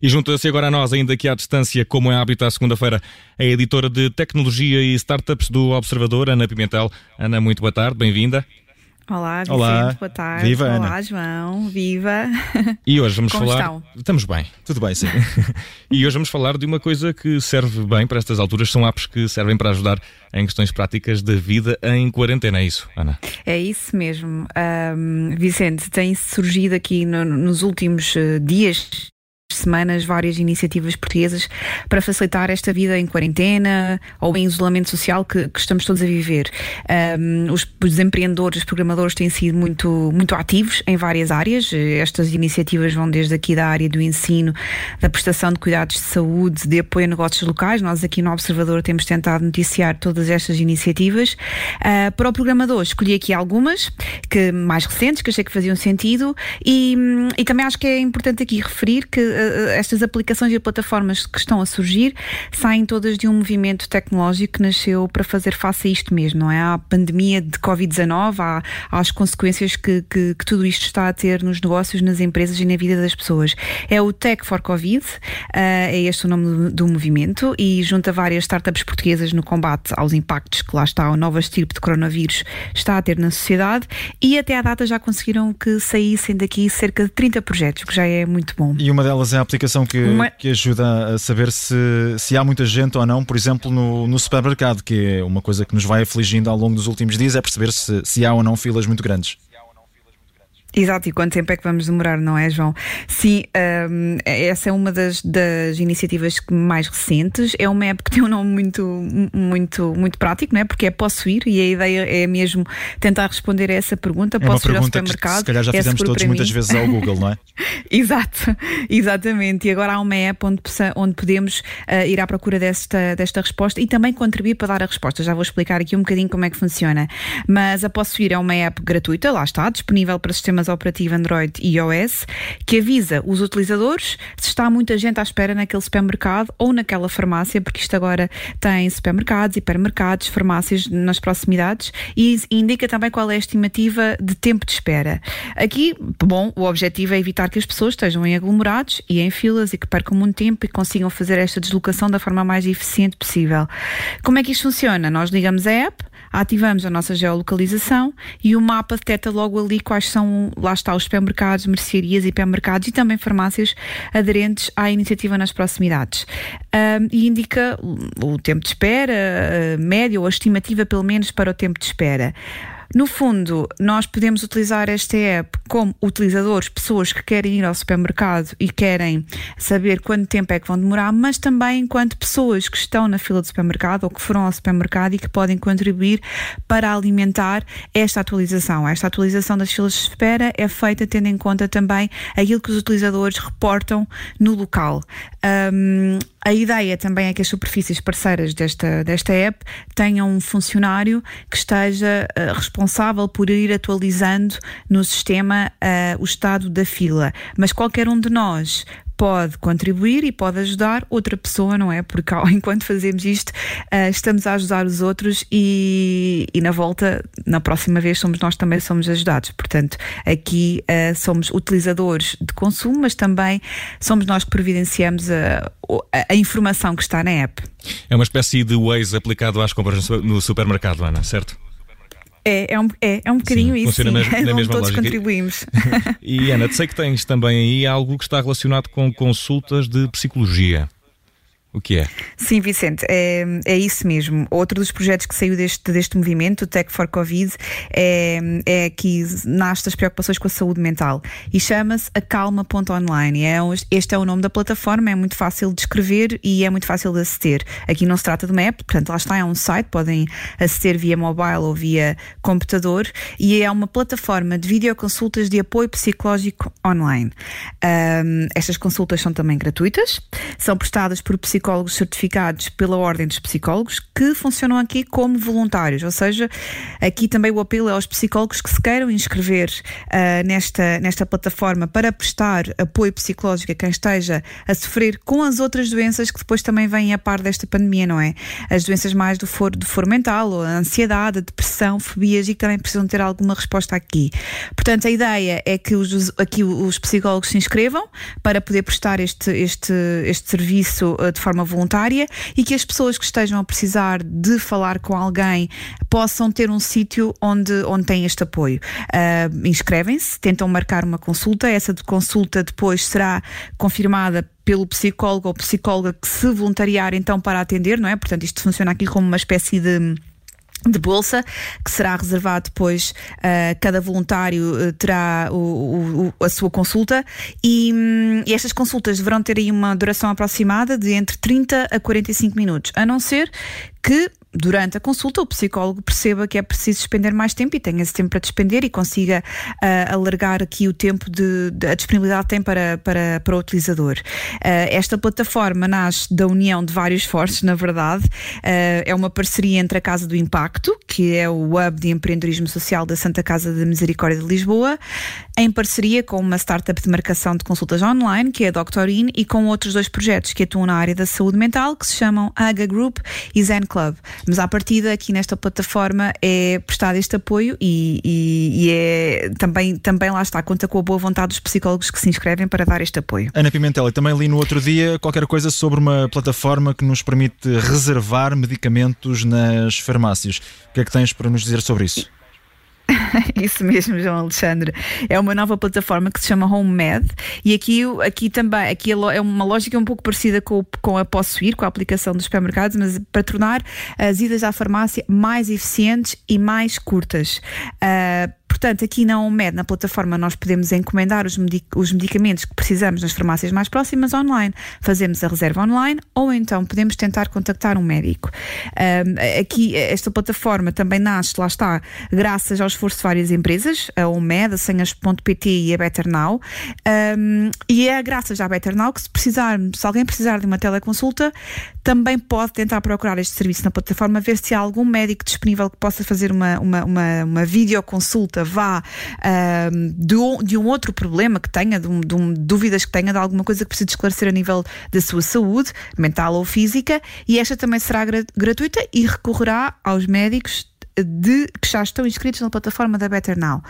E junta-se agora a nós, ainda aqui à distância, como é hábito à segunda-feira, a editora de tecnologia e startups do Observador, Ana Pimentel. Ana, muito boa tarde, bem-vinda. Olá, Vicente, Olá. boa tarde. Viva, Olá, Ana. João, viva. E hoje vamos Como falar. estão? Estamos bem. Tudo bem, sim. E hoje vamos falar de uma coisa que serve bem para estas alturas. São apps que servem para ajudar em questões práticas da vida em quarentena. É isso, Ana? É isso mesmo. Ahm, Vicente, tem surgido aqui no- nos últimos eh, dias. Semanas, várias iniciativas portuguesas para facilitar esta vida em quarentena ou em isolamento social que, que estamos todos a viver. Ahm, os, os empreendedores, os programadores têm sido muito, muito ativos em várias áreas. Estas iniciativas vão desde aqui da área do ensino, da prestação de cuidados de saúde, de apoio a negócios locais. Nós aqui no Observador temos tentado noticiar todas estas iniciativas. Ah, para o programador, escolhi aqui algumas que mais recentes, que achei que faziam sentido, e, hum, e também acho que é importante aqui referir que ah, estas aplicações e plataformas que estão a surgir saem todas de um movimento tecnológico que nasceu para fazer face a isto mesmo, não é? À pandemia de Covid-19, à- às consequências que, que- que tudo isto está a ter nos negócios, nas empresas e na vida das pessoas. É o Tech for Covid, ah, é este o nome do, do movimento, e junta várias startups portuguesas no combate aos impactos que lá está o novo tipo de coronavírus está a ter na sociedade, e até à data já conseguiram que saíssem daqui cerca de 30 projetos, que já é muito bom. E uma delas é a aplicação que, Uma- que ajuda a saber se, se há muita gente ou não, por exemplo, no, no supermercado, que é uma coisa que nos vai afligindo ao longo dos últimos dias, é perceber se, se há ou não filas muito grandes. Exato, e quanto tempo é que vamos demorar, não é, João? Sim, hum, essa é uma das, das iniciativas mais recentes. É uma app que tem um nome muito, muito, muito prático, não é? Porque é posso ir, e a ideia é mesmo tentar responder a essa pergunta. É uma posso ir ao pergunta que supermercado? se calhar já É fizemos todos muitas vezes ao Google, não é? Exato, exatamente. E agora há uma app onde, onde podemos ah, ir à procura desta, desta resposta e também contribuir para dar a resposta. Já vou explicar aqui um bocadinho como é que funciona. Mas a Posso Ir é uma app gratuita, lá está, disponível para sistemas operativos Android e iOS, que avisa os utilizadores se está muita gente à espera naquele supermercado ou naquela farmácia, porque isto agora tem supermercados, hipermercados, farmácias nas proximidades e indica também qual é a estimativa de tempo de espera. Aqui, bom, o objetivo é evitar que as pessoas estejam em aglomerados e em filas e que percam muito tempo e consigam fazer esta deslocação da forma mais eficiente possível. Como é que isto funciona? Nós ligamos a app, ativamos a nossa geolocalização e o mapa detecta logo ali quais são, lá está, os supermercados, mercearias, hipermercados e também farmácias aderentes à iniciativa nas proximidades. Ahm, e indica o tempo de espera, a média ou a estimativa, pelo menos, para o tempo de espera. No fundo, nós podemos utilizar esta app como utilizadores, pessoas que querem ir ao supermercado e querem saber quanto tempo é que vão demorar, mas também enquanto pessoas que estão na fila do supermercado ou que foram ao supermercado e que podem contribuir para alimentar esta atualização. Esta atualização das filas de espera é feita tendo em conta também aquilo que os utilizadores reportam no local. Ahm, a ideia também é que as superfícies parceiras desta, desta app tenham um funcionário que esteja eh, responsável por ir atualizando no sistema eh, o estado da fila. Mas qualquer um de nós pode contribuir e pode ajudar outra pessoa, não é? Porque enquanto fazemos isto, eh, estamos a ajudar os outros e, e na volta, na próxima vez, somos nós também somos ajudados. Portanto, aqui eh, somos utilizadores de consumo, mas também somos nós que providenciamos a, a- informação que está na app. É uma espécie de Waze aplicado às compras no supermercado, Ana, certo? É, é, um, é, é um bocadinho Sim, isso, funciona sim. na- na mesma todos lógica. contribuímos. E Ana, sei que tens também aí algo que está relacionado com consultas de psicologia. O que é? Sim, Vicente, é, é isso mesmo. Outro dos projetos que saiu deste, deste movimento, o Tech for Covid, é, é que nasce das preocupações com a saúde mental e chama-se acalma.online. É, um- este é o nome da plataforma, é muito fácil de escrever e é muito fácil de aceder. Aqui não se trata de uma app, portanto, lá está, é um site, podem aceder via mobile ou via computador e é uma plataforma de videoconsultas de apoio psicológico online. Ahm, estas consultas são também gratuitas, são prestadas por psicólogos psicólogos certificados pela Ordem dos Psicólogos que funcionam aqui como voluntários, ou seja, aqui também o apelo é aos psicólogos que se queiram inscrever uh, nesta, nesta plataforma para prestar apoio psicológico a quem esteja a sofrer com as outras doenças que depois também vêm a par desta pandemia, não é? As doenças mais do foro, do foro mental, ou a ansiedade, a depressão, fobias e que também precisam ter alguma resposta aqui. Portanto, a ideia é que os, aqui os psicólogos se inscrevam para poder prestar este, este, este serviço uh, de forma voluntária e que as pessoas que estejam a precisar de falar com alguém possam ter um sítio onde, onde têm este apoio. Uh, Inscrevem-se, tentam marcar uma consulta, essa de consulta depois será confirmada pelo psicólogo ou psicóloga que se voluntariar então para atender, não é? Portanto, isto funciona aqui como uma espécie de de bolsa, que será reservado depois, uh, cada voluntário uh, terá o, o, a sua consulta. E, um, e, estas consultas deverão ter aí uma duração aproximada de entre 30 a 45 minutos, a não ser que durante a consulta o psicólogo perceba que é preciso despender mais tempo e tenha esse tempo para despender e consiga uh, alargar aqui o tempo de, de, a disponibilidade que tem para, para, para o utilizador. Uh, esta plataforma nasce da união de vários esforços, na verdade. Uh, é uma parceria entre a Casa do Impacto, que é o hub de empreendedorismo social da Santa Casa da Misericórdia de Lisboa, em parceria com uma startup de marcação de consultas online, que é a Doctorin, e com outros dois projetos que atuam na área da saúde mental, que se chamam AGA Group e Zen Club. Mas à partida, aqui nesta plataforma, é prestado este apoio e, e, e, é também, também lá está, conta com a boa vontade dos psicólogos que se inscrevem para dar este apoio. Ana Pimentel, também li no outro dia qualquer coisa sobre uma plataforma que nos permite reservar medicamentos nas farmácias. O que é que tens para nos dizer sobre isso? Isso mesmo, João Alexandre. É uma nova plataforma que se chama HomeMed e aqui, aqui também aqui é uma lógica um pouco parecida com, com a Posso Ir, com a aplicação dos supermercados, mas para tornar as idas à farmácia mais eficientes e mais curtas. Uh, Portanto, aqui na OMED, na plataforma, nós podemos encomendar os, medic os, medicamentos que precisamos nas farmácias mais próximas online. Fazemos a reserva online ou então podemos tentar contactar um médico. Um, aqui, esta plataforma também nasce, lá está, graças ao esforço de várias empresas, a OMED, a Senhas.pt e a BetterNow. Um, e é graças à BetterNow que se precisar, se alguém precisar de uma teleconsulta, também pode tentar procurar este serviço na plataforma, ver se há algum médico disponível que possa fazer uma, uma, uma, uma videoconsulta vá de, um, de, um, outro problema que tenha, de, um, de um, dúvidas que tenha, de alguma coisa que precise esclarecer a nível da sua saúde, mental ou física, e esta também será gratuita e recorrerá aos médicos de, que já estão inscritos na plataforma da Better Now.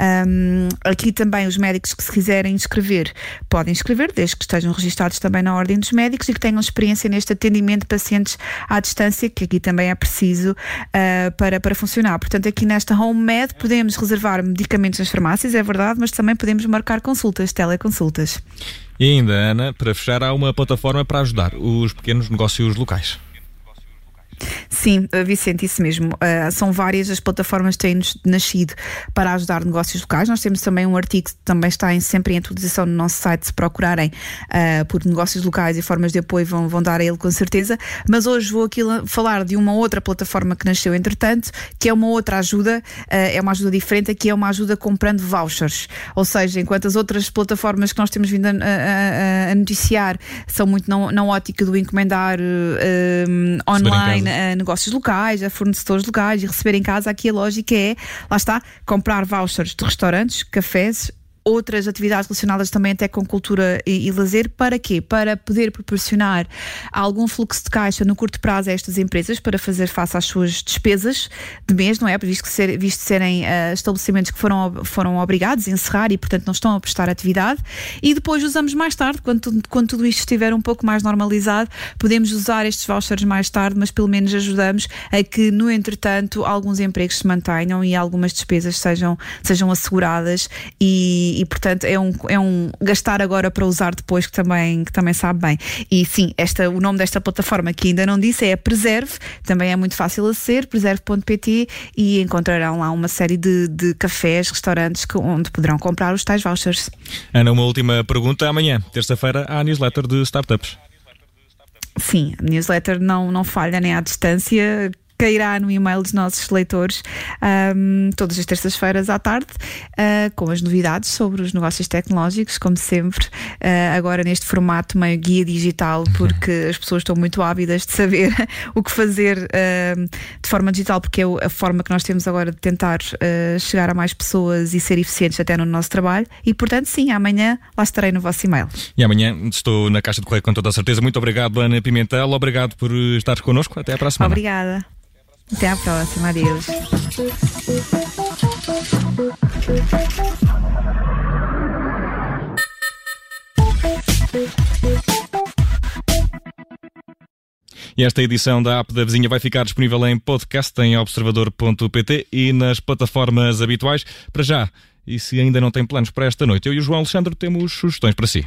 Um, aqui também os médicos que se quiserem inscrever podem inscrever, desde que estejam registados também na Ordem dos Médicos e que tenham experiência neste atendimento de pacientes à distância, que aqui também é preciso uh, para, para funcionar. Portanto, aqui nesta Home Med podemos reservar medicamentos nas farmácias, é verdade, mas também podemos marcar consultas, teleconsultas. E ainda, Ana, para fechar, há uma plataforma para ajudar os pequenos negócios locais. Sim, Vicente, isso mesmo. Uh, são várias as plataformas que têm nascido para ajudar negócios locais. Nós temos também um artigo que também está em, sempre em atualização no nosso site. Se procurarem uh, por negócios locais e formas de apoio, vão, vão dar a ele com certeza. Mas hoje vou aqui falar de uma outra plataforma que nasceu entretanto, que é uma outra ajuda, uh, é uma ajuda diferente, aqui é uma ajuda comprando vouchers. Ou seja, enquanto as outras plataformas que nós temos vindo a, a, a noticiar são muito na, na ótica do encomendar online a negócios locais, a fornecedores locais e receber em casa. Aqui a lógica é, lá está, comprar vouchers de restaurantes, cafés, outras atividades relacionadas também até com cultura e, e, lazer. Para quê? Para poder proporcionar algum fluxo de caixa no curto prazo a estas empresas para fazer face às suas despesas de mês, não é? Visto, que ser, visto serem uh, estabelecimentos que foram, foram obrigados a encerrar e, portanto, não estão a prestar atividade. E depois usamos mais tarde, quando, quando tudo isto estiver um pouco mais normalizado, podemos usar estes vouchers mais tarde, mas pelo menos ajudamos a que, no entretanto, alguns empregos se mantenham e algumas despesas sejam, sejam asseguradas e, e, portanto é um, é um gastar agora para usar depois que também, que também sabe bem. E sim, esta, o nome desta plataforma que ainda não disse é Preserve, também é muito fácil a ser, preserve.pt e encontrarão lá uma série de, de cafés, restaurantes que, onde poderão comprar os tais vouchers. Ana, uma última pergunta. Amanhã, terça-feira, há a newsletter de startups. Sim, a newsletter não, não falha nem à distância cairá no e-mail dos nossos leitores um, todas as terças-feiras à tarde, uh, com as novidades sobre os negócios tecnológicos, como sempre, uh, agora neste formato meio guia digital, porque as pessoas estão muito ávidas de saber o que fazer uh, de forma digital, porque é a forma que nós temos agora de tentar chegar a mais pessoas e ser eficientes até no nosso trabalho. E portanto, sim, amanhã lá estarei no vosso e-mail. E amanhã estou na caixa de correio com toda a certeza. Muito obrigado, Ana Pimentel. Obrigado por estar connosco. Até à próxima. Obrigada. Até à próxima, adeus. E esta edição da app da vizinha vai ficar disponível em podcast em observador.pt e nas plataformas habituais. Para já, e se ainda não tem planos para esta noite, eu e o João Alexandre temos sugestões para si.